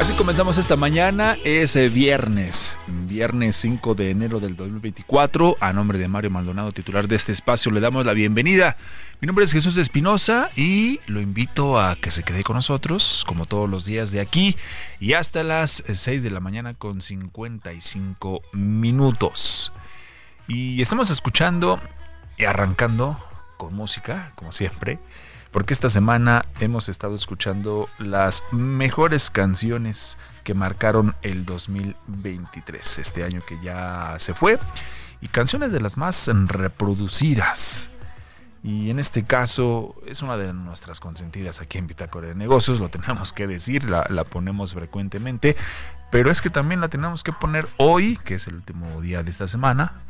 Así comenzamos esta mañana, es eh, viernes, viernes 5 de enero del 2024. A nombre de Mario Maldonado, titular de este espacio, le damos la bienvenida. Mi nombre es Jesús Espinosa y lo invito a que se quede con nosotros, como todos los días de aquí, y hasta las 6 de la mañana con 55 minutos. Y estamos escuchando y arrancando con música, como siempre porque esta semana hemos estado escuchando las mejores canciones que marcaron el 2023, este año que ya se fue, y canciones de las más reproducidas. Y en este caso es una de nuestras consentidas aquí en Bitácora de Negocios, lo tenemos que decir, la, la, ponemos frecuentemente, pero es que también la tenemos que poner hoy, que es el último día de esta semana,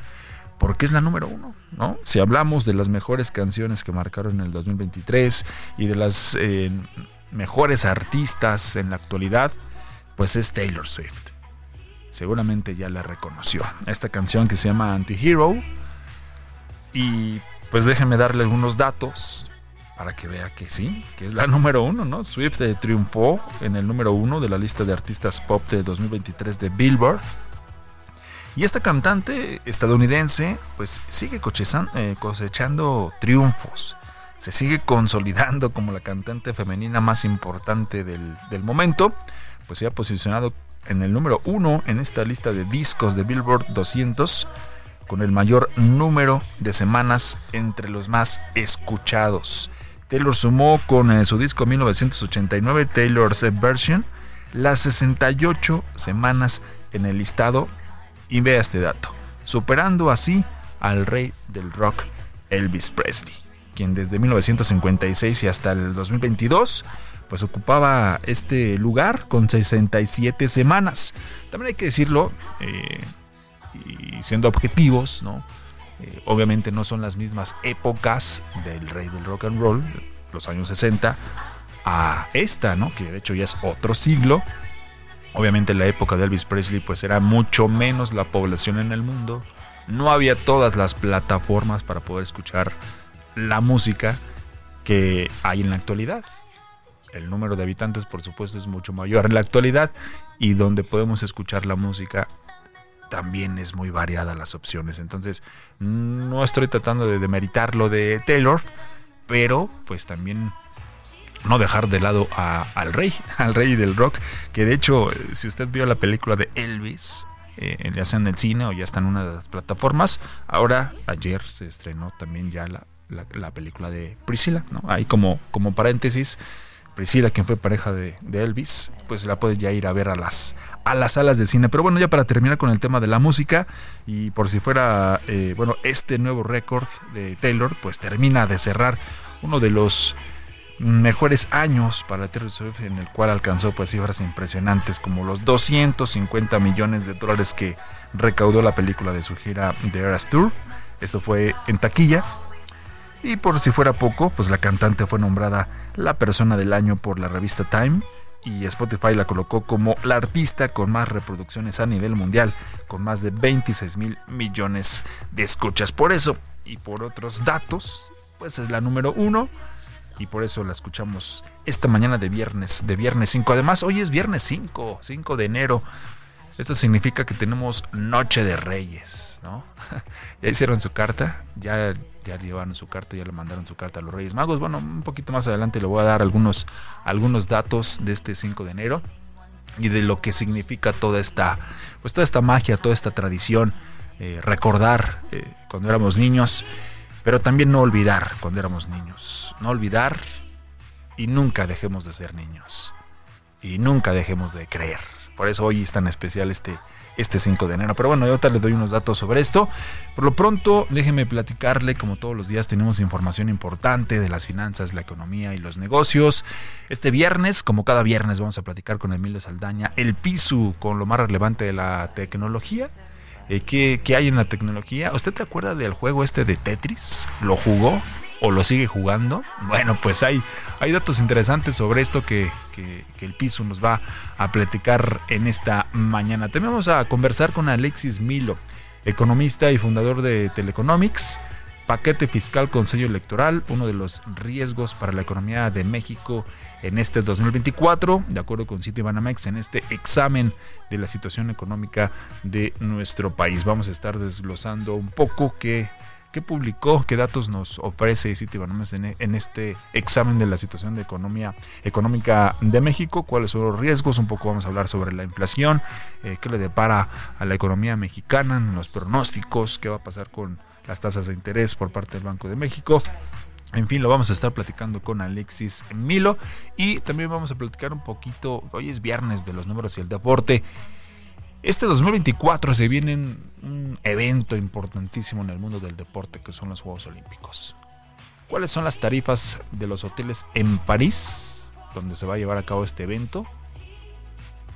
porque es la número uno, ¿no? Si hablamos de las mejores canciones que marcaron el 2023 y de las eh, mejores artistas en la actualidad, pues es Taylor Swift. Seguramente ya la reconoció. Esta canción que se llama Anti-Hero. Y pues déjenme darle algunos datos para que vea que sí, que es la número uno, ¿no? Swift triunfó en el número uno de la lista de artistas pop de 2023 de Billboard y esta cantante estadounidense pues sigue eh, cosechando triunfos. Se sigue consolidando como la cantante femenina más importante del, del momento. Pues se ha posicionado en el número uno en esta lista de discos de Billboard 200 con el mayor número de semanas entre los más escuchados. Taylor sumó con eh, su disco 1989 Taylor's Version las 68 semanas en el listado y vea este dato, superando así al rey del rock Elvis Presley, quien desde 1956 y hasta el 2022 pues ocupaba este lugar con 67 semanas. También hay que decirlo, eh, y siendo objetivos, ¿no? Eh, obviamente no son las mismas épocas del rey del rock and roll, los años 60, a esta, ¿no? Que de hecho ya es otro siglo, Obviamente en la época de Elvis Presley pues era mucho menos la población en el mundo. No había todas las plataformas para poder escuchar la música que hay en la actualidad. El número de habitantes por supuesto es mucho mayor en la actualidad y donde podemos escuchar la música también es muy variada las opciones. Entonces no estoy tratando de demeritar lo de Taylor, pero pues también no dejar de lado al rey, al rey del rock, que de hecho, eh, si usted vio la película de Elvis, eh, ya sea en el cine o ya está en una de las plataformas, ahora ayer se estrenó también ya la, la, película de Priscila, ¿no? Ahí como, como paréntesis, Priscila, quien fue pareja de, Elvis, pues la puede ya ir a ver a las, a las salas de cine. Pero bueno, ya para terminar con el tema de la música, y por si fuera, eh, bueno, este nuevo récord de Taylor, pues termina de cerrar uno de los mejores años para Taylor Swift en el cual alcanzó pues cifras impresionantes como los 250 millones de dólares que recaudó la película de su gira The Eras Tour. Esto fue en taquilla. Y por si fuera poco, pues la cantante fue nombrada la persona del año por la revista Time y Spotify la colocó como la artista con más reproducciones a nivel mundial, con más de 26 mil millones de escuchas. Por eso y por otros datos, pues es la número uno y por eso la escuchamos esta mañana de viernes, de viernes 5. Además, hoy es viernes 5, 5 de enero. Esto significa que tenemos Noche de Reyes, ¿no? ya hicieron su carta, ya, ya llevaron su carta, ya le mandaron su carta a los Reyes Magos. Bueno, un poquito más adelante le voy a dar algunos, algunos datos de este 5 de enero. y de lo que significa toda esta, pues toda esta magia, toda esta tradición, eh, recordar eh, cuando éramos niños, pero también no olvidar cuando éramos niños, no olvidar y nunca dejemos de ser niños y nunca dejemos de creer. Por eso hoy es tan especial este, este 5 de enero. Pero bueno, ahorita les doy unos datos sobre esto. Por lo pronto, déjenme platicarle, como todos los días tenemos información importante de las finanzas, la economía y los negocios. Este viernes, como cada viernes, vamos a platicar con Emilio Saldaña, el piso con lo más relevante de la tecnología. Eh, ¿qué, ¿Qué hay en la tecnología? ¿Usted te acuerda del juego este de Tetris? ¿Lo jugó? o lo sigue jugando. Bueno, pues hay, hay datos interesantes sobre esto que, el piso nos va a platicar en esta mañana. También vamos a conversar con Alexis Milo, economista y fundador de Teleconomics. Paquete fiscal con sello electoral, uno de los riesgos para la economía de México en este 2024, de acuerdo con Citibanamex, en este examen de la situación económica de nuestro país. Vamos a estar desglosando un poco qué ¿Qué publicó? ¿Qué datos nos ofrece Citibanamex en, en este examen de la situación de economía económica de México? ¿Cuáles son los riesgos? Un poco vamos a hablar sobre la inflación, eh, qué le depara a la economía mexicana, los pronósticos, qué va a pasar con las tasas de interés por parte del Banco de México. En fin, lo vamos a estar platicando con Alexis Milo y también vamos a platicar un poquito, hoy es viernes de los números y el deporte. Este 2024 se viene un evento importantísimo en el mundo del deporte que son los Juegos Olímpicos. ¿Cuáles son las tarifas de los hoteles en París, donde se va a llevar a cabo este evento?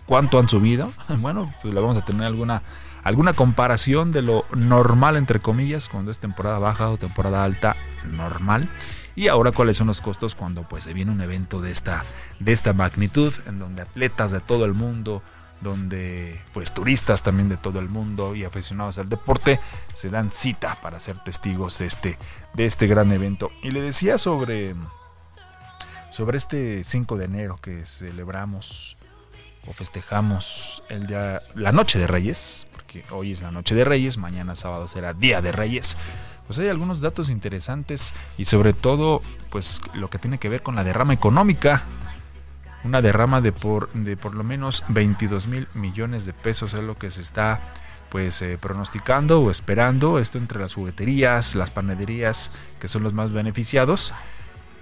¿Cuánto han subido? Bueno, pues le vamos a tener alguna, alguna comparación de lo normal, entre comillas, cuando es temporada baja o temporada alta normal. Y ahora cuáles son los costos cuando pues se viene un evento de esta, de esta magnitud, en donde atletas de todo el mundo, donde pues turistas también de todo el mundo y aficionados al deporte se dan cita para ser testigos de este, de este gran evento. Y le decía sobre, sobre este 5 de enero que celebramos o festejamos el día, la noche de Reyes, hoy es la noche de Reyes, mañana sábado será Día de Reyes. Pues hay algunos datos interesantes y sobre todo pues lo que tiene que ver con la derrama económica una derrama de por, de por lo menos 22 mil millones de pesos es lo que se está pues eh, pronosticando o esperando esto entre las jugueterías, las panaderías que son los más beneficiados.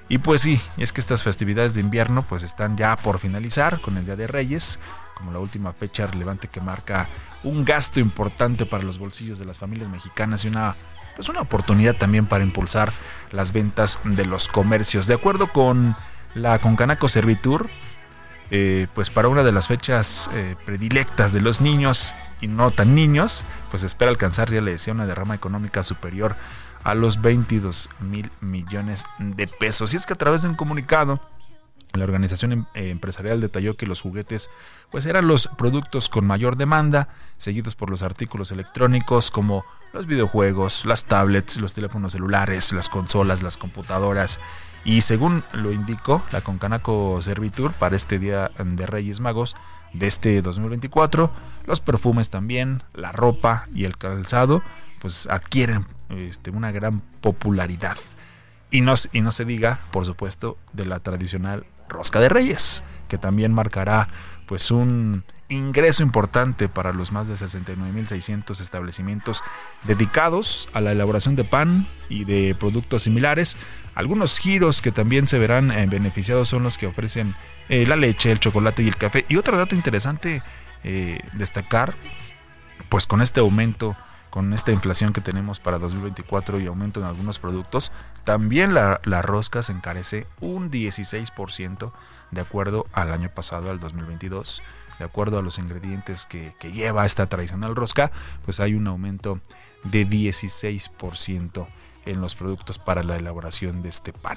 Y pues sí, es que estas festividades de invierno pues están ya por finalizar con el Día de Reyes, como la última fecha relevante que marca un gasto importante para los bolsillos de las familias mexicanas y una pues una oportunidad también para impulsar las ventas de los comercios. De acuerdo con la Concanaco Servitur, eh, pues para una de las fechas eh, predilectas de los niños y no tan niños, pues espera alcanzar, ya le decía, una derrama económica superior a los 22 mil millones de pesos. Y es que a través de un comunicado, la organización em, eh, empresarial detalló que los juguetes pues eran los productos con mayor demanda, seguidos por los artículos electrónicos como los videojuegos, las tablets, los teléfonos celulares, las consolas, las computadoras y según lo indicó la Concanaco Servitur para este Día de Reyes Magos de este 2024, los perfumes también, la ropa y el calzado, pues adquieren este, una gran popularidad. Y no, y no se diga, por supuesto, de la tradicional rosca de reyes, que también marcará pues un ingreso importante para los más de 69.600 establecimientos dedicados a la elaboración de pan y de productos similares. Algunos giros que también se verán eh, beneficiados son los que ofrecen eh, la leche, el chocolate y el café. Y otro dato interesante eh, destacar, pues con este aumento con esta inflación que tenemos para 2024 y aumento en algunos productos, también la, la, rosca se encarece un 16% de acuerdo al año pasado, al 2022 de acuerdo a los ingredientes que, lleva esta tradicional rosca, pues hay un aumento de 16% en los productos para la elaboración de este pan.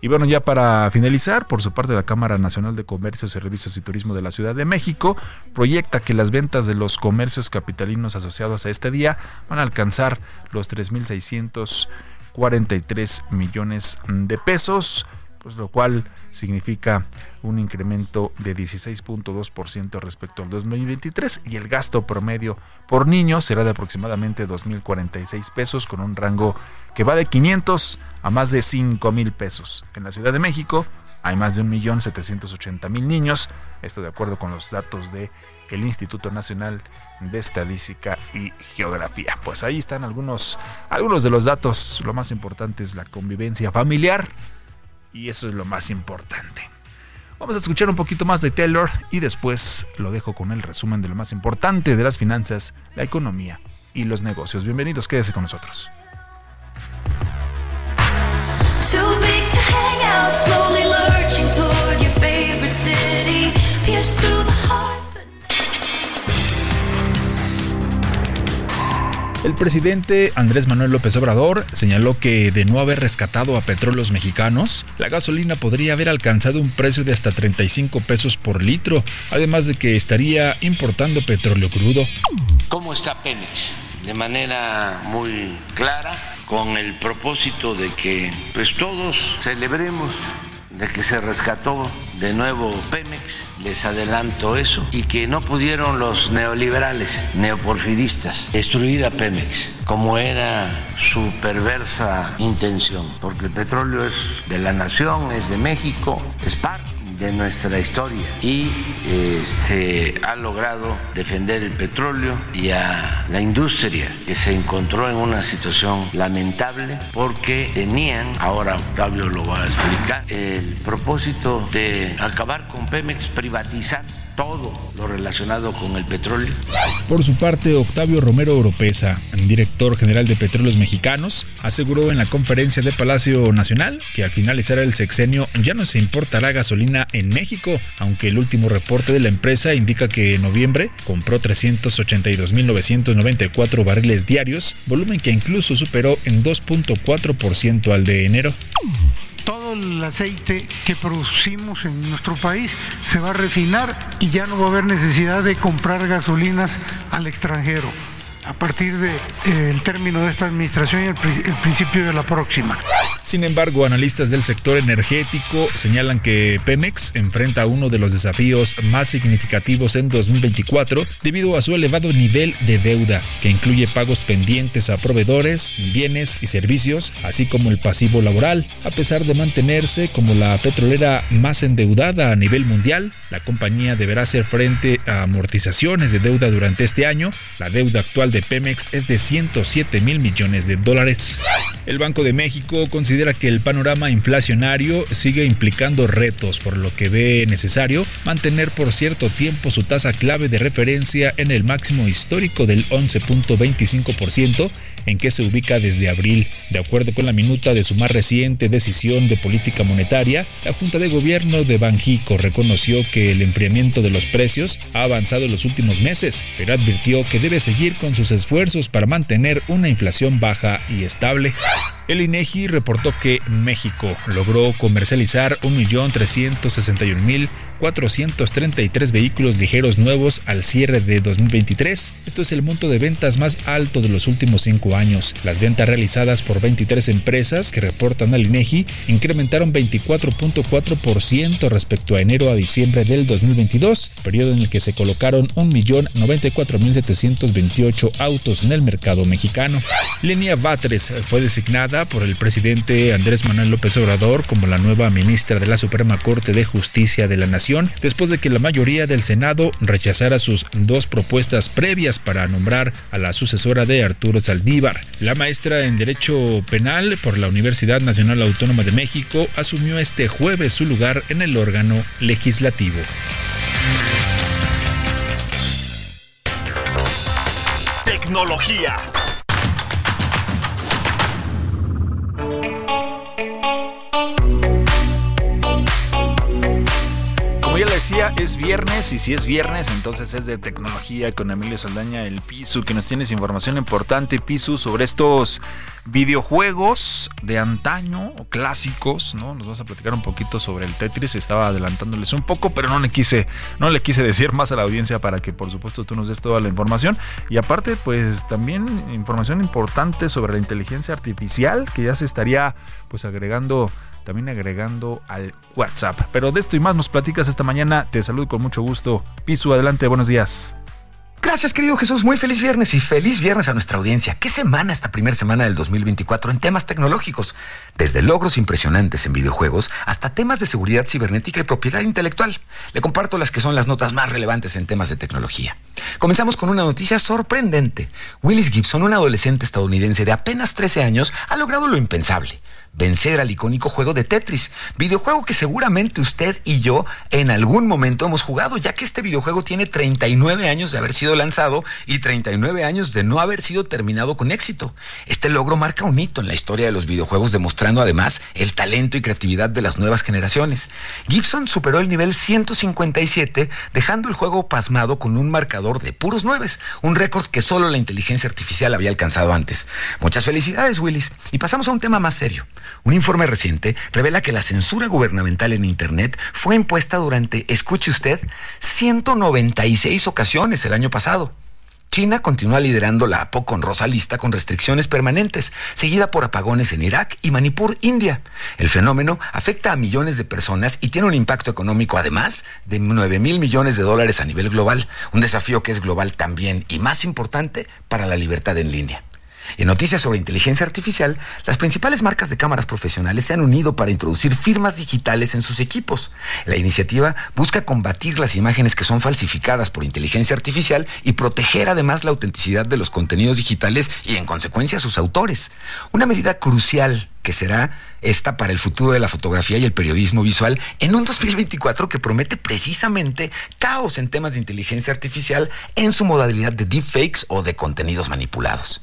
Y bueno, ya para finalizar, por su parte la Cámara Nacional de Comercio, Servicios y Turismo de la Ciudad de México proyecta que las ventas de los comercios capitalinos asociados a este día van a alcanzar los 3.643 millones de pesos, pues lo cual significa un incremento de 16.2% respecto al 2023 y el gasto promedio por niño será de aproximadamente 2.046 pesos con un rango que va de 500 a más de 5.000 pesos. En la Ciudad de México hay más de 1.780.000 niños, esto de acuerdo con los datos de el Instituto Nacional de Estadística y Geografía. Pues ahí están algunos, algunos de los datos. Lo más importante es la convivencia familiar y eso es lo más importante. Vamos a escuchar un poquito más de Taylor y después lo dejo con el resumen de lo más importante de las finanzas, la economía y los negocios. Bienvenidos, quédese con nosotros. El presidente Andrés Manuel López Obrador señaló que de no haber rescatado a petróleos mexicanos, la gasolina podría haber alcanzado un precio de hasta 35 pesos por litro, además de que estaría importando petróleo crudo. ¿Cómo está Pemex? De manera muy clara, con el propósito de que pues todos celebremos de que se rescató de nuevo Pemex, les adelanto eso, y que no pudieron los neoliberales, neoporfiristas, destruir a Pemex, como era su perversa intención, porque el petróleo es de la nación, es de México, es parte de nuestra historia. Y eh, se ha logrado defender el petróleo y a la industria que se encontró en una situación lamentable porque tenían, ahora Octavio lo va a explicar, el propósito de acabar con Pemex, privatizar todo lo relacionado con el petróleo. Por su parte, Octavio Romero Oropesa, director general de Petróleos Mexicanos, aseguró en la conferencia de Palacio Nacional que al finalizar el sexenio ya no se importará gasolina en México, aunque el último reporte de la empresa indica que en noviembre compró 382.994 barriles diarios, volumen que incluso superó en 2.4% al de enero todo el aceite que producimos en nuestro país se va a refinar y ya no va a haber necesidad de comprar gasolinas al extranjero a partir del eh, término de esta administración y el, principio de la próxima. Sin embargo, analistas del sector energético señalan que Pemex enfrenta uno de los desafíos más significativos en 2024 debido a su elevado nivel de deuda, que incluye pagos pendientes a proveedores, bienes y servicios, así como el pasivo laboral. A pesar de mantenerse como la petrolera más endeudada a nivel mundial, la compañía deberá hacer frente a amortizaciones de deuda durante este año. La deuda actual de Pemex es de 107 mil millones de dólares. El Banco de México considera que el panorama inflacionario sigue implicando retos, por lo que ve necesario mantener por cierto tiempo su tasa clave de referencia en el máximo histórico del 11.25% en que se ubica desde abril. De acuerdo con la minuta de su más reciente decisión de política monetaria, la Junta de Gobierno de Banjico reconoció que el enfriamiento de los precios ha avanzado en los últimos meses, pero advirtió que debe seguir con sus esfuerzos para mantener una inflación baja y estable. El INEGI reportó que México logró comercializar 1.361.433 vehículos ligeros nuevos al cierre de 2023. Esto es el monto de ventas más alto de los últimos cinco años. Las ventas realizadas por 23 empresas que reportan al INEGI incrementaron 24.4% respecto a enero a diciembre del 2022, periodo en el que se colocaron 1.094.728 autos en el mercado mexicano. Lenia Batres fue designada por el presidente Andrés Manuel López Obrador como la nueva ministra de la Suprema Corte de Justicia de la Nación, después de que la mayoría del Senado rechazara sus dos propuestas previas para nombrar a la sucesora de Arturo Saldívar. La maestra en Derecho Penal por la Universidad Nacional Autónoma de México asumió este jueves su lugar en el órgano legislativo. Tecnología. Decía, es viernes y si es viernes, entonces es de tecnología con Emilio Saldaña, el Pisu, que nos tienes información importante, Pisu, sobre estos videojuegos de antaño clásicos, ¿no? Nos vas a platicar un poquito sobre el Tetris, estaba adelantándoles un poco, pero no le quise, no le quise decir más a la audiencia para que por supuesto tú nos des toda la información. Y aparte, pues también información importante sobre la inteligencia artificial, que ya se estaría pues agregando también agregando al WhatsApp. Pero de esto y más nos platicas esta mañana. Te saludo con mucho gusto. Piso, adelante, buenos días. Gracias, querido Jesús. Muy feliz viernes y feliz viernes a nuestra audiencia. ¿Qué semana esta primera semana del 2024 en temas tecnológicos? Desde logros impresionantes en videojuegos hasta temas de seguridad cibernética y propiedad intelectual. Le comparto las que son las notas más relevantes en temas de tecnología. Comenzamos con una noticia sorprendente. Willis Gibson, un adolescente estadounidense de apenas 13 años, ha logrado lo impensable vencer al icónico juego de Tetris, videojuego que seguramente usted y yo en algún momento hemos jugado, ya que este videojuego tiene 39 años de haber sido lanzado y 39 años de no haber sido terminado con éxito. Este logro marca un hito en la historia de los videojuegos, demostrando además el talento y creatividad de las nuevas generaciones. Gibson superó el nivel 157, dejando el juego pasmado con un marcador de puros nueves, un récord que solo la inteligencia artificial había alcanzado antes. Muchas felicidades, Willis. Y pasamos a un tema más serio. Un informe reciente revela que la censura gubernamental en Internet fue impuesta durante, escuche usted, 196 ocasiones el año pasado. China continúa liderando la poco honrosa lista con restricciones permanentes, seguida por apagones en Irak y Manipur, India. El fenómeno afecta a millones de personas y tiene un impacto económico, además, de 9 mil millones de dólares a nivel global, un desafío que es global también y más importante para la libertad en línea. En noticias sobre inteligencia artificial, las principales marcas de cámaras profesionales se han unido para introducir firmas digitales en sus equipos. La iniciativa busca combatir las imágenes que son falsificadas por inteligencia artificial y proteger además la autenticidad de los contenidos digitales y en consecuencia sus autores. Una medida crucial que será esta para el futuro de la fotografía y el periodismo visual en un 2024 que promete precisamente caos en temas de inteligencia artificial en su modalidad de deepfakes o de contenidos manipulados.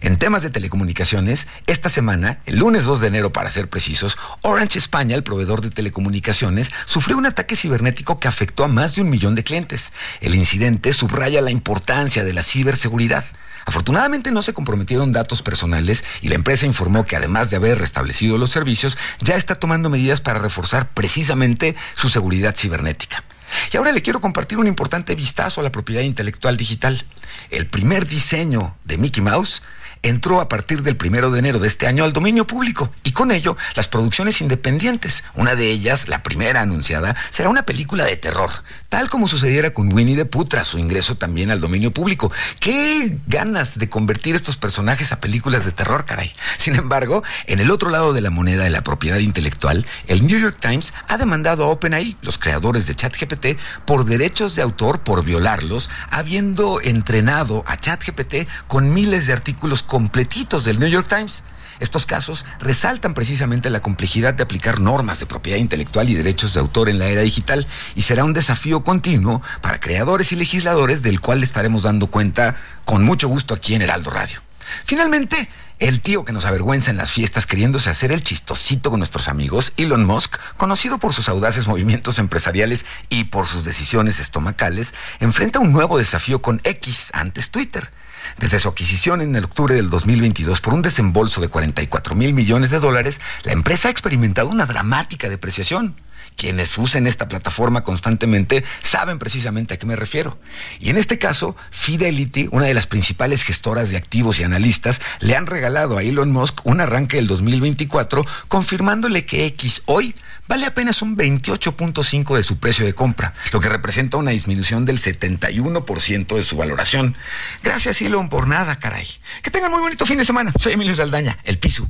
En temas de telecomunicaciones, esta semana, el lunes 2 de enero para ser precisos, Orange España, el proveedor de telecomunicaciones, sufrió un ataque cibernético que afectó a más de un millón de clientes. El incidente subraya la importancia de la ciberseguridad. Afortunadamente no se comprometieron datos personales y la empresa informó que además de haber restablecido los servicios, ya está tomando medidas para reforzar precisamente su seguridad cibernética. Y ahora le quiero compartir un importante vistazo a la propiedad intelectual digital. El primer diseño de Mickey Mouse entró a partir del primero de enero de este año al dominio público y con ello las producciones independientes. Una de ellas, la primera anunciada, será una película de terror, tal como sucediera con Winnie the Pooh tras su ingreso también al dominio público. Qué ganas de convertir estos personajes a películas de terror, caray. Sin embargo, en el otro lado de la moneda de la propiedad intelectual, el New York Times ha demandado a OpenAI, los creadores de ChatGPT, por derechos de autor por violarlos, habiendo entrenado a ChatGPT con miles de artículos completitos del New York Times. Estos casos resaltan precisamente la complejidad de aplicar normas de propiedad intelectual y derechos de autor en la era digital y será un desafío continuo para creadores y legisladores del cual estaremos dando cuenta con mucho gusto aquí en Heraldo Radio. Finalmente, el tío que nos avergüenza en las fiestas queriéndose hacer el chistosito con nuestros amigos, Elon Musk, conocido por sus audaces movimientos empresariales y por sus decisiones estomacales, enfrenta un nuevo desafío con X, antes Twitter. Desde su adquisición en el octubre del 2022 por un desembolso de 44 mil millones de dólares, la empresa ha experimentado una dramática depreciación. Quienes usen esta plataforma constantemente saben precisamente a qué me refiero. Y en este caso, Fidelity, una de las principales gestoras de activos y analistas, le han regalado a Elon Musk un arranque del 2024, confirmándole que X hoy vale apenas un 28.5 de su precio de compra, lo que representa una disminución del 71% de su valoración. Gracias, Elon, por nada, caray. Que tengan muy bonito fin de semana. Soy Emilio Saldaña, el Piso.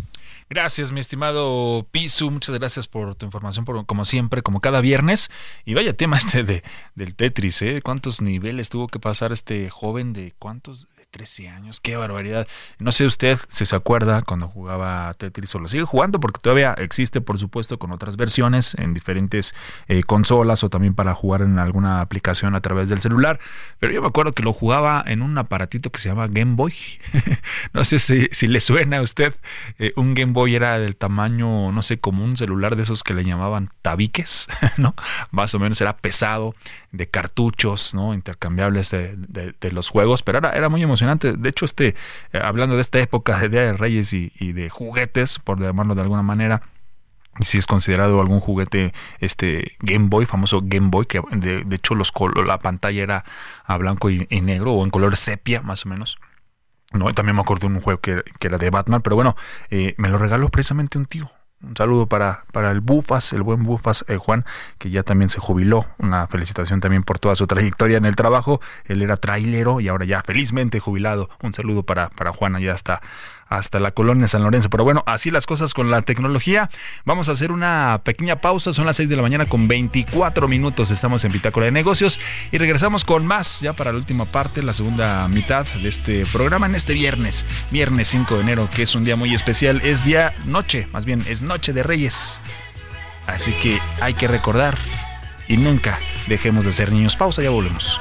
Gracias, mi estimado Pisu. Muchas gracias por tu información, por, como siempre, como cada viernes. Y vaya tema este de, del Tetris, ¿eh? ¿Cuántos niveles tuvo que pasar este joven de cuántos? 13 años, qué barbaridad. No sé usted si se acuerda cuando jugaba Tetris o lo sigue jugando, porque todavía existe, por supuesto, con otras versiones en diferentes eh, consolas o también para jugar en alguna aplicación a través del celular. Pero yo me acuerdo que lo jugaba en un aparatito que se llama Game Boy. no sé si, le suena a usted. Eh, un Game Boy era del tamaño, no sé, como un celular de esos que le llamaban tabiques, ¿no? Más o menos era pesado, de cartuchos, ¿no? Intercambiables de, los juegos, pero era, era muy emocionante de hecho, este, eh, hablando de esta época de Día de Reyes y, de juguetes, por llamarlo de alguna manera, si es considerado algún juguete este Game Boy, famoso Game Boy, que de, hecho los la pantalla era a blanco y, negro o en color sepia más o menos. No, también me acuerdo de un juego que, era de Batman, pero bueno, eh, me lo regaló precisamente un tío Un saludo para, para el Bufas, el buen Bufas eh, Juan, que ya también se jubiló. Una felicitación también por toda su trayectoria en el trabajo. Él era trailero y ahora ya felizmente jubilado. Un saludo para, para Juan allá hasta, hasta la colonia San Lorenzo. Pero bueno, así las cosas con la tecnología. Vamos a hacer una pequeña pausa. Son las 6 de la mañana con 24 minutos. Estamos en Bitácora de Negocios y regresamos con más ya para la última parte, la segunda mitad de este programa en este viernes, viernes 5 de enero, que es un día muy especial. Es día noche, más bien es Noche de Reyes. Así que hay que recordar y nunca dejemos de ser niños. Pausa, ya volvemos.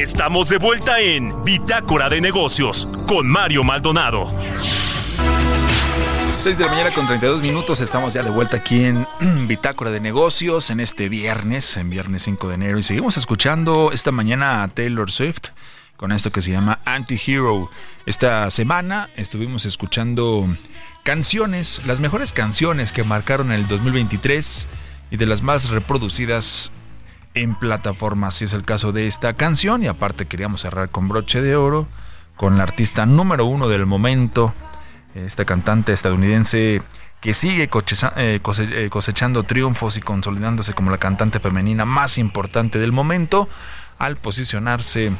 Estamos de vuelta en Bitácora de Negocios con Mario Maldonado. 6 de la mañana con 32 minutos, estamos ya de vuelta aquí en Bitácora de Negocios en este viernes, en viernes 5 de enero, y seguimos escuchando esta mañana a Taylor Swift con esto que se llama Anti-Hero. Esta semana estuvimos escuchando canciones, las mejores canciones que marcaron el 2023 y de las más reproducidas en plataformas, si es el caso de esta canción. Y aparte queríamos cerrar con broche de oro, con la artista número uno del momento, esta cantante estadounidense que sigue eh, eh, cosechando triunfos y consolidándose como la cantante femenina más importante del momento, al posicionarse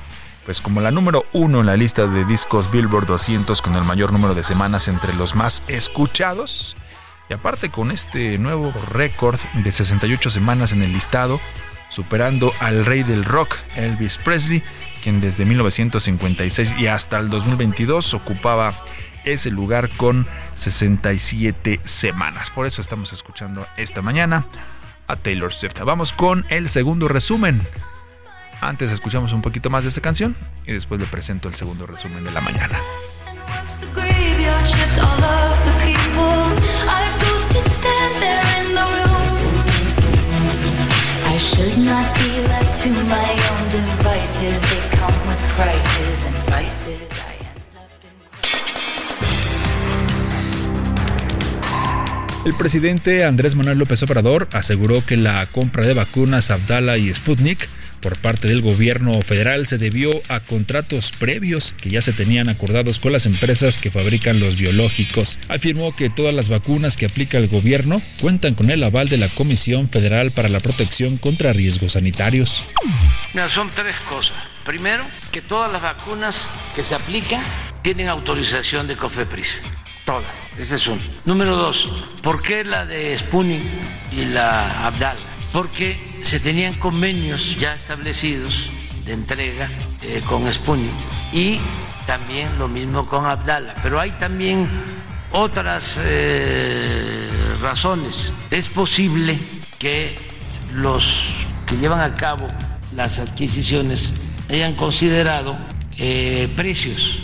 pues como la número uno en la lista de discos Billboard 200 con el mayor número de semanas entre los más escuchados. Y aparte con este nuevo récord de 68 semanas en el listado, superando al rey del rock, Elvis Presley, quien desde 1956 y hasta el 2022 ocupaba ese lugar con 67 semanas. Por eso estamos escuchando esta mañana a Taylor Swift. Vamos con el segundo resumen. Antes escuchamos un poquito más de esta canción y después le presento el segundo resumen de la mañana. El presidente Andrés Manuel López Obrador aseguró que la compra de vacunas Abdala y Sputnik por parte del gobierno federal se debió a contratos previos que ya se tenían acordados con las empresas que fabrican los biológicos. Afirmó que todas las vacunas que aplica el gobierno cuentan con el aval de la Comisión Federal para la Protección contra Riesgos Sanitarios. son tres cosas. Primero, que todas las vacunas que se aplican tienen autorización de COFEPRIS. Todas. Ese es uno. Número dos, ¿por qué la de Sputnik y la Abdal? Porque se tenían convenios ya establecidos de entrega eh, con Sputnik y también lo mismo con Abdala. Pero hay también otras eh, razones. Es posible que los que llevan a cabo las adquisiciones hayan considerado eh, precios.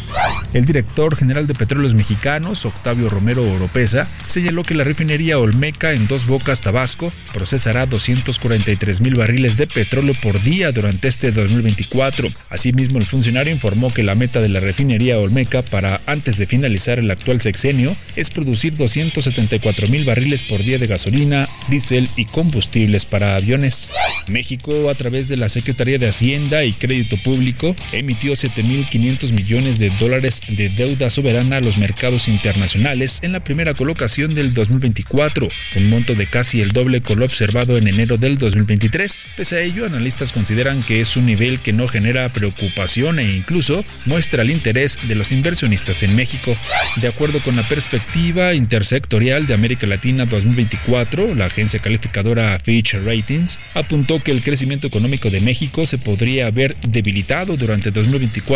El director general de Petróleos Mexicanos, Octavio Romero Oropesa, señaló que la refinería Olmeca en Dos Bocas, Tabasco, procesará 243 mil barriles de petróleo por día durante este 2024. Asimismo, el funcionario informó que la meta de la refinería Olmeca para antes de finalizar el actual sexenio es producir 274 mil barriles por día de gasolina, diésel y combustibles para aviones. México, a través de la Secretaría de Hacienda y Crédito Público, emitió 7 1.500 millones de dólares de deuda soberana a los mercados internacionales en la primera colocación del 2024, un monto de casi el doble con lo observado en enero del 2023. Pese a ello, analistas consideran que es un nivel que no genera preocupación e incluso muestra el interés de los inversionistas en México. De acuerdo con la perspectiva intersectorial de América Latina 2024, la agencia calificadora Fitch Ratings apuntó que el crecimiento económico de México se podría haber debilitado durante 2024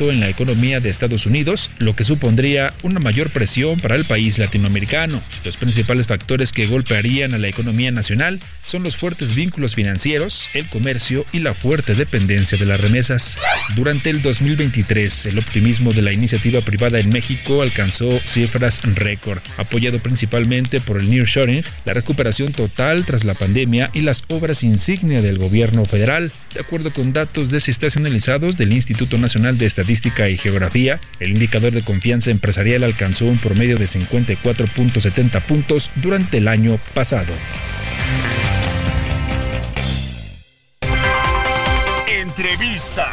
En la economía de Estados Unidos, lo que supondría una mayor presión para el país latinoamericano. Los principales factores que golpearían a la economía nacional son los fuertes vínculos financieros, el comercio y la fuerte dependencia de las remesas. Durante el 2023, el optimismo de la iniciativa privada en México alcanzó cifras récord, apoyado principalmente por el nearshoring, la recuperación total tras la pandemia y las obras insignia del gobierno federal. De acuerdo con datos desestacionalizados del Instituto Nacional de Estadística Y Geografía, el indicador de confianza empresarial alcanzó un promedio de 54.70 puntos durante el año pasado. Entrevista.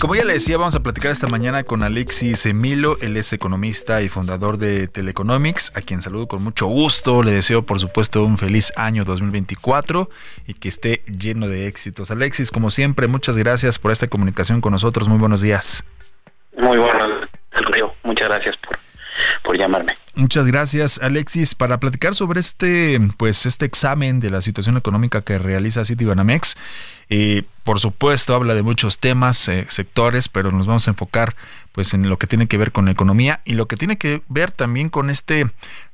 Como ya le decía, vamos a platicar esta mañana con Alexis Emilo. Él es economista y fundador de Teleconomics, a quien saludo con mucho gusto. Le deseo, por supuesto, un feliz año 2024 y que esté lleno de éxitos. Alexis, como siempre, muchas gracias por esta comunicación con nosotros. Muy buenos días. Muy buenos Río. Muchas gracias por, por llamarme. Muchas gracias, Alexis. Para platicar sobre este, pues, este examen de la situación económica que realiza Citibanamex, y por supuesto habla de muchos temas, eh, sectores, pero nos vamos a enfocar pues en lo que tiene que ver con la economía y lo que tiene que ver también con este,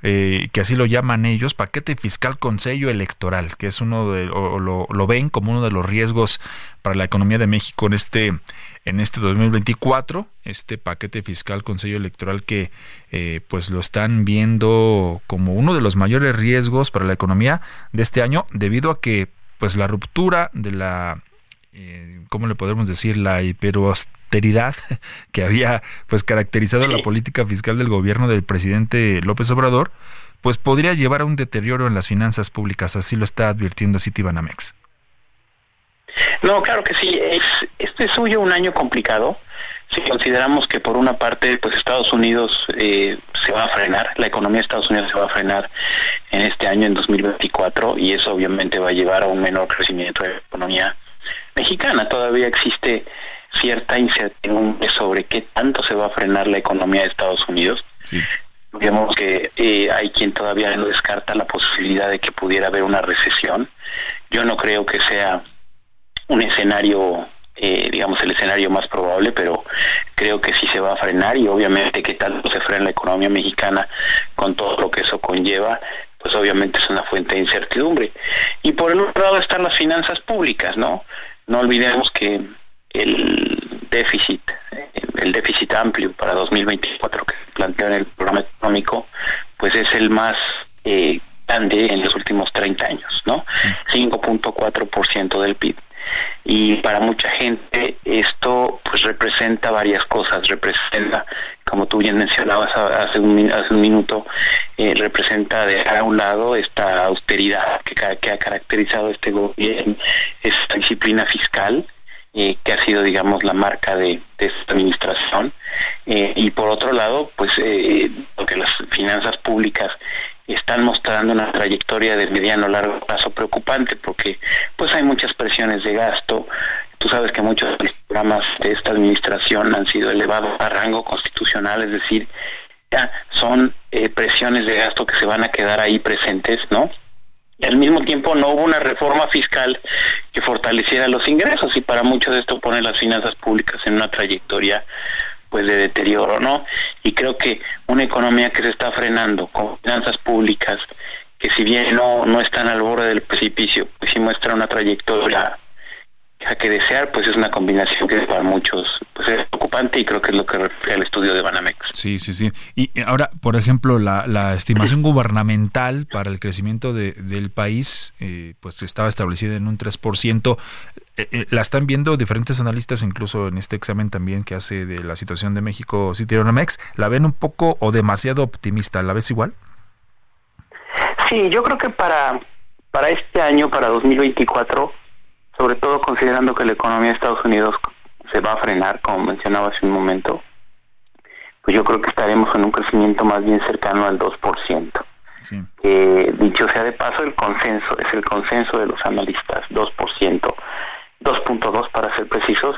eh, que así lo llaman ellos, paquete fiscal con sello electoral, que es uno de, o lo, lo, ven como uno de los riesgos para la economía de México en este, en este 2024, este paquete fiscal con sello electoral que eh, pues lo están viendo como uno de los mayores riesgos para la economía de este año, debido a que pues la ruptura de la eh, ¿cómo le podemos decir? la hiperausteridad que había pues caracterizado la política fiscal del gobierno del presidente López Obrador, pues podría llevar a un deterioro en las finanzas públicas, así lo está advirtiendo Citibanamex. No, claro que sí, es, este es suyo un año complicado. Si consideramos que por una parte, pues Estados Unidos eh, se va a frenar, la economía de Estados Unidos se va a frenar en este año, en 2024, y eso obviamente va a llevar a un menor crecimiento de la economía mexicana. Todavía existe cierta incertidumbre sobre qué tanto se va a frenar la economía de Estados Unidos. Sí. Vemos que eh, hay quien todavía no descarta la posibilidad de que pudiera haber una recesión. Yo no creo que sea un escenario eh, digamos, el escenario más probable, pero creo que sí se va a frenar y obviamente que tanto se frena la economía mexicana con todo lo que eso conlleva, pues obviamente es una fuente de incertidumbre. Y por el otro lado están las finanzas públicas, ¿no? No olvidemos que el déficit, el déficit amplio para 2024 que se planteó en el programa económico, pues es el más eh, grande en los últimos 30 años, ¿no? 5.4% del PIB y para mucha gente esto pues representa varias cosas. Representa como tú bien mencionabas hace un, hace un minuto eh, representa dejar a un lado esta austeridad que, que ha caracterizado este gobierno esta disciplina fiscal eh, que ha sido digamos la marca de, esta administración. Eh, y por otro lado pues eh, porque las finanzas públicas están mostrando una trayectoria de mediano largo plazo preocupante porque pues hay muchas presiones de gasto. Tú sabes que muchos programas de esta administración han sido elevados a rango constitucional es decir ya son eh, presiones de gasto que se van a quedar ahí presentes no y al mismo tiempo no hubo una reforma fiscal que fortaleciera los ingresos y para mucho de esto pone las finanzas públicas en una trayectoria pues de deterioro, ¿no? Y creo que una economía que se está frenando con finanzas públicas que si bien no, no están al borde del precipicio, pues sí muestra una trayectoria a que desear, pues es una combinación que para muchos pues es preocupante y creo que es lo que refleja el estudio de Banamex. Sí, sí, sí. Y ahora, por ejemplo, la, la estimación gubernamental para el crecimiento de, del país, eh, pues estaba establecida en un 3%. Eh, eh, la están viendo diferentes analistas, incluso en este examen también que hace de la situación de México Citibanamex, ¿la ven un poco o demasiado optimista? ¿La ves igual? Sí, yo creo que para para este año, para 2024, sobre todo considerando que la economía de Estados Unidos se va a frenar, como mencionaba hace un momento, pues yo creo que estaremos en un crecimiento más bien cercano al 2%. Sí. dicho sea de paso, el consenso es el consenso de los analistas, 2%, 2.2 para ser precisos.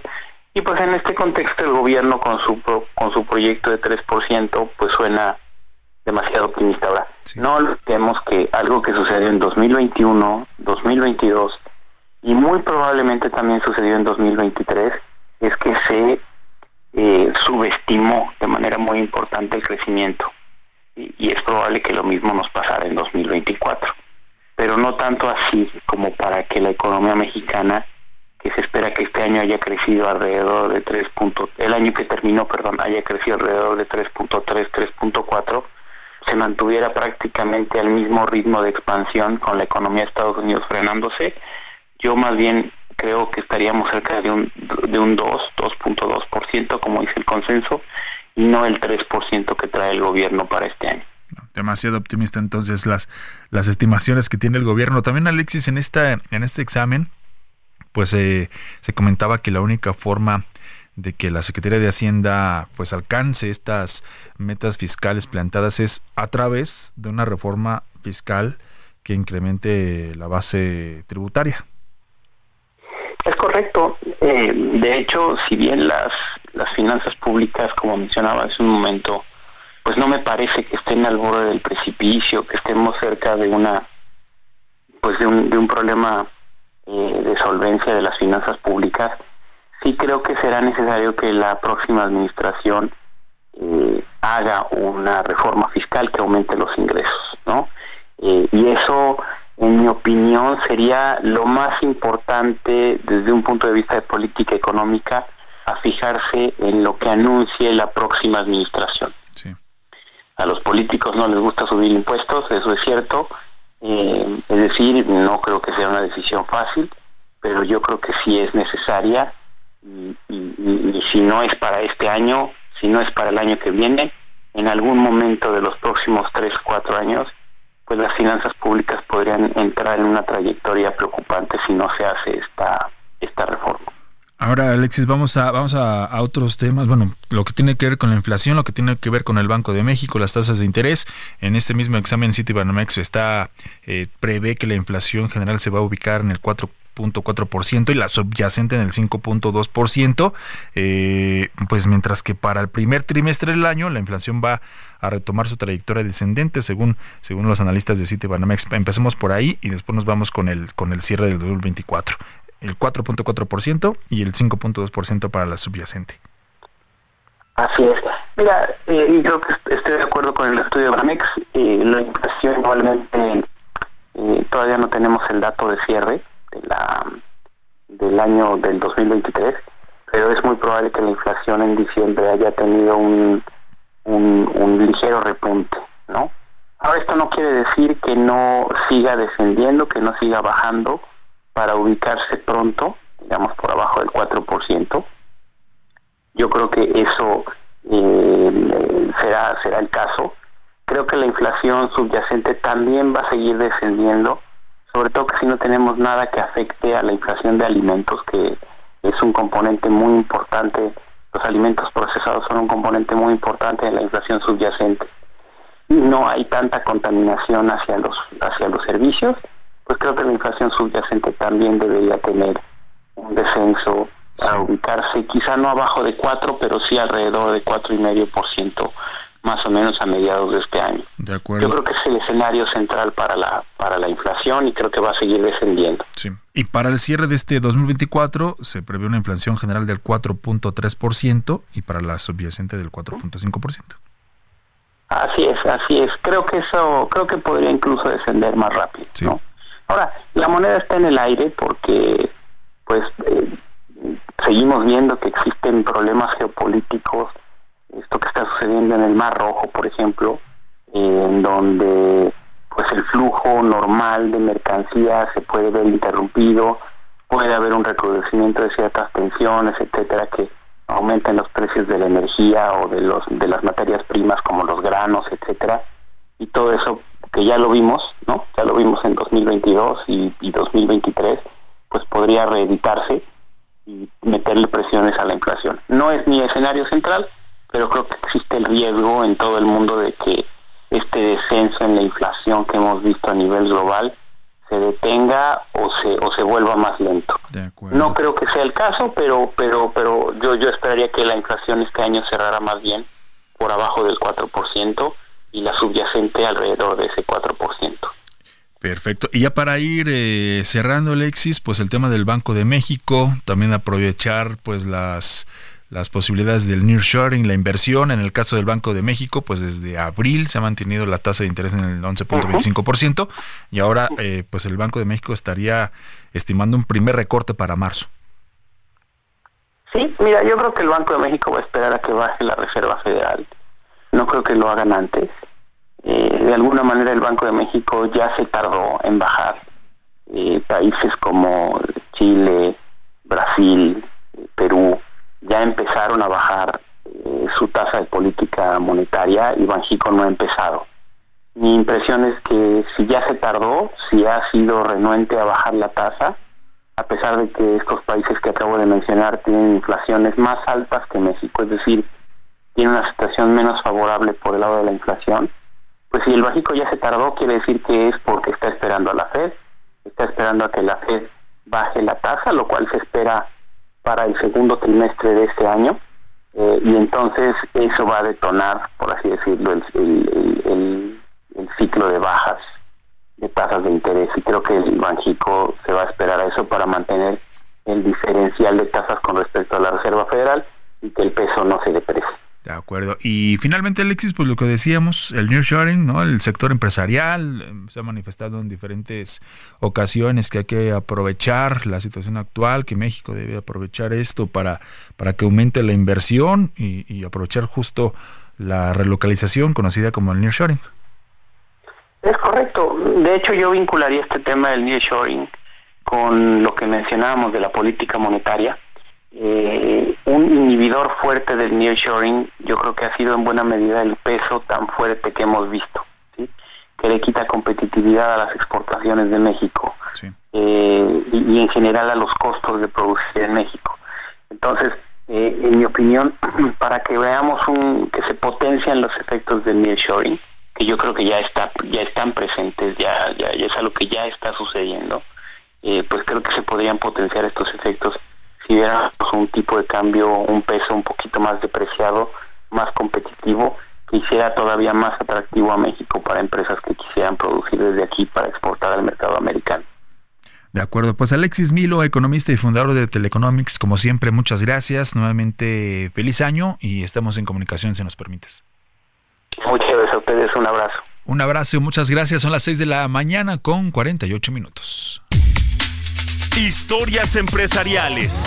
Y pues en este contexto el gobierno con su con su proyecto de 3% pues suena demasiado optimista. Ahora, no olvidemos que algo que sucedió en 2021, 2022 y muy probablemente también sucedió en 2023 es que se eh, subestimó de manera muy importante el crecimiento y, es probable que lo mismo nos pasara en 2024, pero no tanto así como para que la economía mexicana que se espera que este año haya crecido alrededor de 3. el año que terminó, perdón, haya crecido alrededor de 3.3, 3.4 se mantuviera prácticamente al mismo ritmo de expansión con la economía de Estados Unidos frenándose, yo más bien creo que estaríamos cerca de un, de un 2, 2.2%, como dice el consenso, y no el 3% que trae el gobierno para este año. Demasiado optimista entonces las, las estimaciones que tiene el gobierno. También Alexis, en, esta, en este examen, pues eh, se comentaba que la única forma de que la Secretaría de Hacienda pues alcance estas metas fiscales plantadas es a través de una reforma fiscal que incremente la base tributaria. Es correcto. Eh, de hecho, si bien las, las finanzas públicas, como mencionaba hace un momento, pues no me parece que estén al borde del precipicio, que estemos cerca de una pues de un, de un problema eh, de solvencia de las finanzas públicas, sí creo que será necesario que la próxima administración eh, haga una reforma fiscal que aumente los ingresos, ¿no? Eh, y eso, en mi opinión, sería lo más importante desde un punto de vista de política económica a fijarse en lo que anuncie la próxima administración. A los políticos no les gusta subir impuestos, eso es cierto. Eh, es decir, no creo que sea una decisión fácil, pero yo creo que sí es necesaria y, si no es para este año, si no es para el año que viene, en algún momento de los próximos tres, cuatro años, pues las finanzas públicas podrían entrar en una trayectoria preocupante si no se hace esta, esta reforma. Ahora, Alexis, vamos a vamos a, otros temas. Bueno, lo que tiene que ver con la inflación, lo que tiene que ver con el Banco de México, las tasas de interés. En este mismo examen, Citibanamex está eh, prevé que la inflación general se va a ubicar en el 4 ciento y la subyacente en el 5.2%, eh, pues mientras que para el primer trimestre del año la inflación va a retomar su trayectoria descendente según, según los analistas de Citibanamex. Empecemos por ahí y después nos vamos con el, con el cierre del 2024. El 4.4% y el 5.2% para la subyacente. Así es. Mira, eh, yo estoy de acuerdo con el estudio de Banamex. Eh, la inflación igualmente eh, todavía no tenemos el dato de cierre, de la del año del 2023, pero es muy probable que la inflación en diciembre haya tenido un, un, ligero repunte, ¿no? Ahora esto no quiere decir que no siga descendiendo, que no siga bajando para ubicarse pronto, digamos por abajo del 4%. Yo creo que eso eh, será será el caso. Creo que la inflación subyacente también va a seguir descendiendo sobre todo que si no tenemos nada que afecte a la inflación de alimentos, que es un componente muy importante, los alimentos procesados son un componente muy importante de la inflación subyacente. No hay tanta contaminación hacia los, hacia los servicios, pues creo que la inflación subyacente también debería tener un descenso a ubicarse quizá no abajo de 4, pero sí alrededor de 4,5% más o menos a mediados de este año. De acuerdo. Yo creo que es el escenario central para la para la inflación y creo que va a seguir descendiendo. Sí. Y para el cierre de este 2024 se prevé una inflación general del 4.3% y para la subyacente del 4.5%. Así es, así es. Creo que eso creo que podría incluso descender más rápido, ¿no? Ahora, la moneda está en el aire porque pues eh, seguimos viendo que existen problemas geopolíticos esto que está sucediendo en el Mar Rojo, por ejemplo, en donde pues el flujo normal de mercancías se puede ver interrumpido, puede haber un recrudecimiento de ciertas tensiones, etcétera, que aumenten los precios de la energía o de los de las materias primas como los granos, etcétera, y todo eso que ya lo vimos ¿no? Ya lo vimos en 2022 y, y 2023, pues podría reeditarse y meterle presiones a la inflación. No es mi escenario central, pero creo que existe el riesgo en todo el mundo de que este descenso en la inflación que hemos visto a nivel global se detenga o se o se vuelva más lento. No creo que sea el caso, pero pero pero yo yo esperaría que la inflación este año cerrara más bien por abajo del 4% y la subyacente alrededor de ese 4%. Perfecto. Y ya para ir eh, cerrando, Alexis, pues el tema del Banco de México, también aprovechar pues las las posibilidades del nearshoring, la inversión. En el caso del Banco de México, pues desde abril se ha mantenido la tasa de interés en el 11.25% y ahora eh, pues el Banco de México estaría estimando un primer recorte para marzo. Sí, mira, yo creo que el Banco de México va a esperar a que baje la Reserva Federal. No creo que lo hagan antes. Eh, de alguna manera el Banco de México ya se tardó en bajar. Eh, países como Chile, Brasil, Perú, ya empezaron a bajar eh, su tasa de política monetaria y Banjico no ha empezado. Mi impresión es que si ya se tardó, si ha sido renuente a bajar la tasa, a pesar de que estos países que acabo de mencionar tienen inflaciones más altas que México, es decir, tiene una situación menos favorable por el lado de la inflación, pues si el Banjico ya se tardó, quiere decir que es porque está esperando a la Fed, está esperando a que la Fed baje la tasa, lo cual se espera para el segundo trimestre de este año eh, y entonces eso va a detonar, por así decirlo, el, ciclo de bajas de tasas de interés y creo que el Banjico se va a esperar a eso para mantener el diferencial de tasas con respecto a la Reserva Federal y que el peso no se deprecie. De acuerdo. Y finalmente, Alexis, pues lo que decíamos, el nearshoring, ¿no? El sector empresarial eh, se ha manifestado en diferentes ocasiones que hay que aprovechar la situación actual, que México debe aprovechar esto para, para que aumente la inversión y, aprovechar justo la relocalización conocida como el nearshoring. Es correcto. De hecho, yo vincularía este tema del nearshoring con lo que mencionábamos de la política monetaria eh, un inhibidor fuerte del nearshoring yo creo que ha sido en buena medida el peso tan fuerte que hemos visto, que le quita competitividad a las exportaciones de México eh, y, en general a los costos de producir en México. Entonces, eh, en mi opinión, para que veamos un, que se potencian los efectos del nearshoring, que yo creo que ya está ya están presentes, ya, ya, ya es algo que ya está sucediendo, eh, pues creo que se podrían potenciar estos efectos si un tipo de cambio, un peso un poquito más depreciado, más competitivo, que hiciera todavía más atractivo a México para empresas que quisieran producir desde aquí para exportar al mercado americano. De acuerdo, pues Alexis Milo, economista y fundador de Teleconomics, como siempre, muchas gracias. Nuevamente, feliz año y estamos en comunicación si nos permites. Muchas gracias a ustedes, un abrazo. Un abrazo, muchas gracias. Son las 6 de la mañana con 48 minutos. Historias empresariales.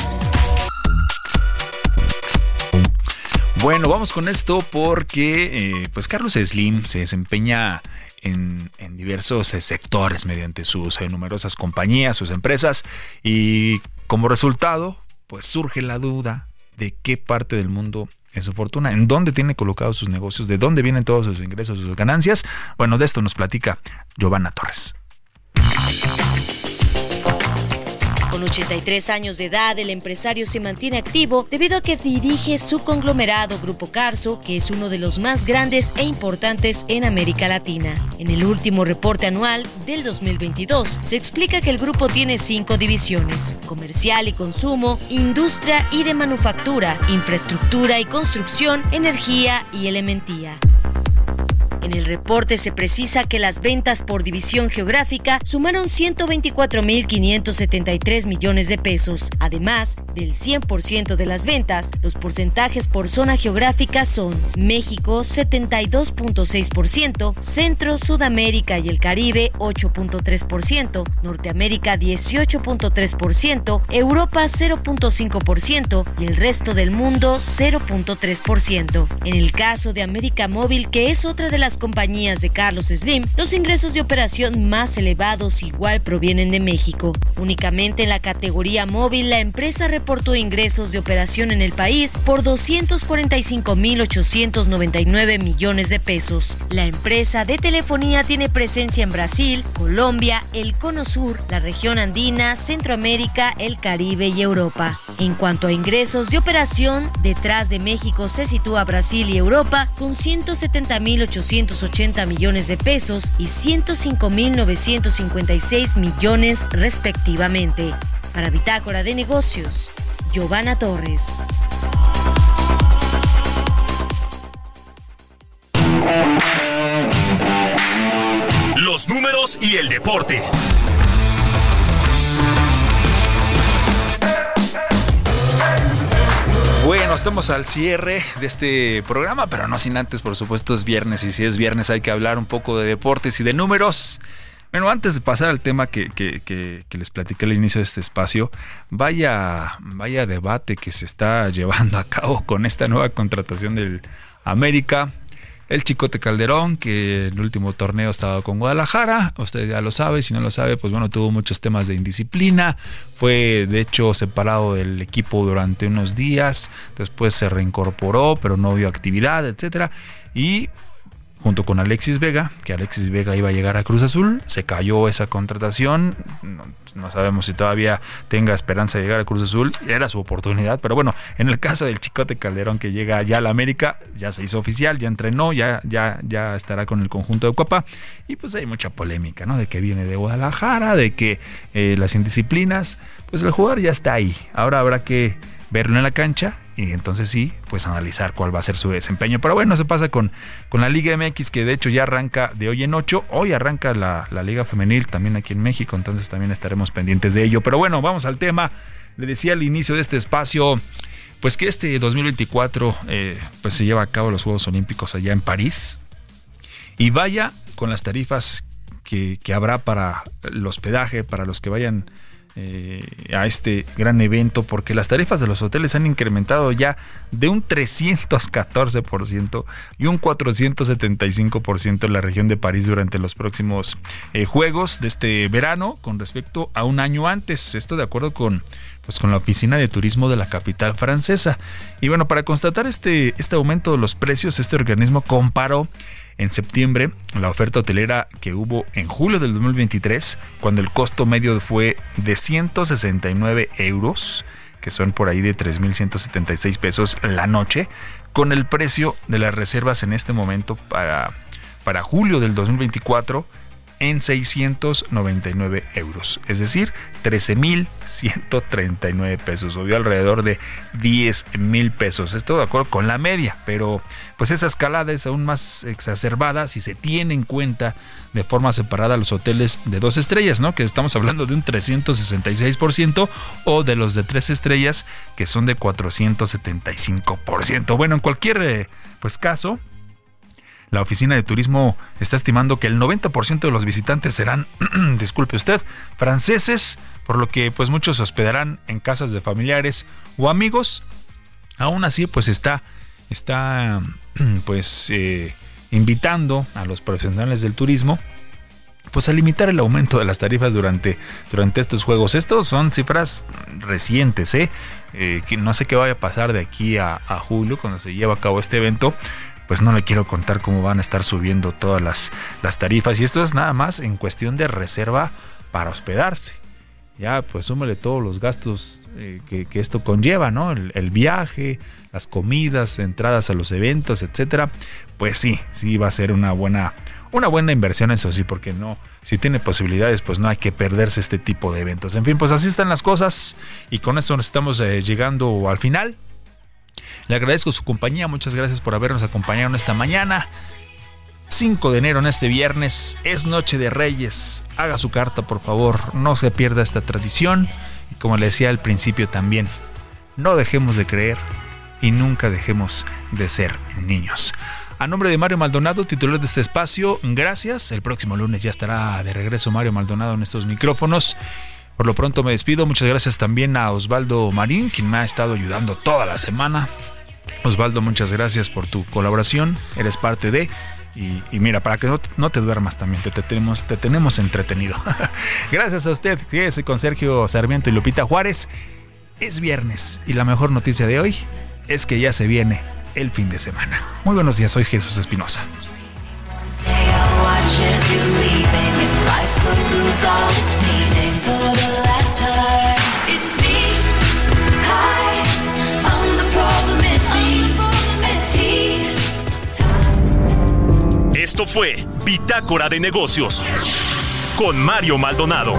Bueno, vamos con esto porque eh, pues Carlos Slim se desempeña en, diversos sectores mediante sus eh, numerosas compañías, sus empresas y como resultado pues surge la duda de qué parte del mundo es su fortuna, en dónde tiene colocados sus negocios, de dónde vienen todos sus ingresos, sus ganancias. Bueno, de esto nos platica Giovanna Torres. Con 83 años de edad, el empresario se mantiene activo debido a que dirige su conglomerado Grupo Carso, que es uno de los más grandes e importantes en América Latina. En el último reporte anual del 2022, se explica que el grupo tiene cinco divisiones, comercial y consumo, industria y de manufactura, infraestructura y construcción, energía y elementía. En el reporte se precisa que las ventas por división geográfica sumaron 124.573 millones de pesos. Además del 100% de las ventas, los porcentajes por zona geográfica son México 72.6%, Centro, Sudamérica y el Caribe 8.3%, Norteamérica 18.3%, Europa 0.5% y el resto del mundo 0.3%. En el caso de América Móvil, que es otra de las compañías de Carlos Slim, los ingresos de operación más elevados igual provienen de México. Únicamente en la categoría móvil, la empresa reportó ingresos de operación en el país por 245.899 millones de pesos. La empresa de telefonía tiene presencia en Brasil, Colombia, el Cono Sur, la región andina, Centroamérica, el Caribe y Europa. En cuanto a ingresos de operación, detrás de México se sitúa Brasil y Europa con 170.880 millones de pesos y 105.956 millones respectivamente. Para Bitácora de Negocios, Giovanna Torres. Los números y el deporte. Bueno, estamos al cierre de este programa, pero no sin antes, por supuesto, es viernes y si es viernes hay que hablar un poco de deportes y de números. Bueno, antes de pasar al tema que, que, les platiqué al inicio de este espacio, vaya, vaya debate que se está llevando a cabo con esta nueva contratación del América. El Chicote Calderón, que en el último torneo estaba con Guadalajara, usted ya lo sabe, si no lo sabe, pues bueno, tuvo muchos temas de indisciplina, fue de hecho separado del equipo durante unos días, después se reincorporó, pero no vio actividad, etcétera, y junto con Alexis Vega, que Alexis Vega iba a llegar a Cruz Azul, se cayó esa contratación, no, sabemos si todavía tenga esperanza de llegar a Cruz Azul, era su oportunidad, pero bueno, en el caso del Chicote Calderón que llega ya a la América, ya se hizo oficial, ya entrenó, ya, ya, ya estará con el conjunto de Cuapa, y pues hay mucha polémica, ¿no? De que viene de Guadalajara, de que eh, las indisciplinas, pues el jugador ya está ahí, ahora habrá que verlo en la cancha y entonces sí, pues analizar cuál va a ser su desempeño. Pero bueno, se pasa con, con la Liga MX que de hecho ya arranca de hoy en ocho. Hoy arranca la, Liga Femenil también aquí en México, entonces también estaremos pendientes de ello. Pero bueno, vamos al tema. Le decía al inicio de este espacio, pues que este 2024 eh, pues se lleva a cabo los Juegos Olímpicos allá en París. Y vaya con las tarifas que, que habrá para el hospedaje, para los que vayan eh, a este gran evento porque las tarifas de los hoteles han incrementado ya de un 314% y un 475% en la región de París durante los próximos eh, Juegos de este verano con respecto a un año antes. Esto de acuerdo con, pues, con la Oficina de Turismo de la capital francesa. Y bueno, para constatar este, este aumento de los precios, este organismo comparó en septiembre la oferta hotelera que hubo en julio del 2023, cuando el costo medio fue de 169 euros, que son por ahí de 3.176 pesos la noche, con el precio de las reservas en este momento para, para julio del 2024 en 699 euros, es decir, 13.139 pesos, subió alrededor de 10 mil pesos. Esto de acuerdo con la media, pero pues esa escalada es aún más exacerbada si se tiene en cuenta de forma separada los hoteles de dos estrellas, ¿no? Que estamos hablando de un 366% o de los de tres estrellas que son de 475%. Bueno, en cualquier eh, pues caso, la Oficina de Turismo está estimando que el 90% de los visitantes serán, disculpe usted, franceses, por lo que pues muchos se hospedarán en casas de familiares o amigos. Aún así, pues está, está pues eh, invitando a los profesionales del turismo pues a limitar el aumento de las tarifas durante, durante estos juegos. Estos son cifras recientes, ¿eh? eh que no sé qué vaya a pasar de aquí a, a, julio cuando se lleva a cabo este evento, pues no le quiero contar cómo van a estar subiendo todas las, las tarifas. Y esto es nada más en cuestión de reserva para hospedarse. Ya, pues súmale todos los gastos eh, que, esto conlleva, ¿no? El, viaje, las comidas, entradas a los eventos, etcétera. Pues sí, sí va a ser una buena, una buena inversión, eso sí, porque no, si tiene posibilidades, pues no hay que perderse este tipo de eventos. En fin, pues así están las cosas y con esto nos estamos eh, llegando al final. Le agradezco su compañía, muchas gracias por habernos acompañado esta mañana. 5 de enero en este viernes es Noche de Reyes. Haga su carta, por favor, no se pierda esta tradición. Y como le decía al principio también, no dejemos de creer y nunca dejemos de ser niños. A nombre de Mario Maldonado, titular de este espacio, gracias. El próximo lunes ya estará de regreso Mario Maldonado en estos micrófonos. Por lo pronto me despido. Muchas gracias también a Osvaldo Marín, quien me ha estado ayudando toda la semana. Osvaldo, muchas gracias por tu colaboración. Eres parte de... Y, mira, para que no, te duermas también, te, tenemos, te tenemos entretenido. gracias a usted. Fíjese con Sergio Sarmiento y Lupita Juárez. Es viernes y la mejor noticia de hoy es que ya se viene el fin de semana. Muy buenos días, soy Jesús Espinosa. Esto fue Bitácora de Negocios con Mario Maldonado.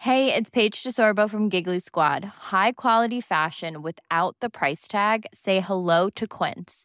Hey, it's Paige DeSorbo from Giggly Squad. High quality fashion without the price tag. Say hello to Quince.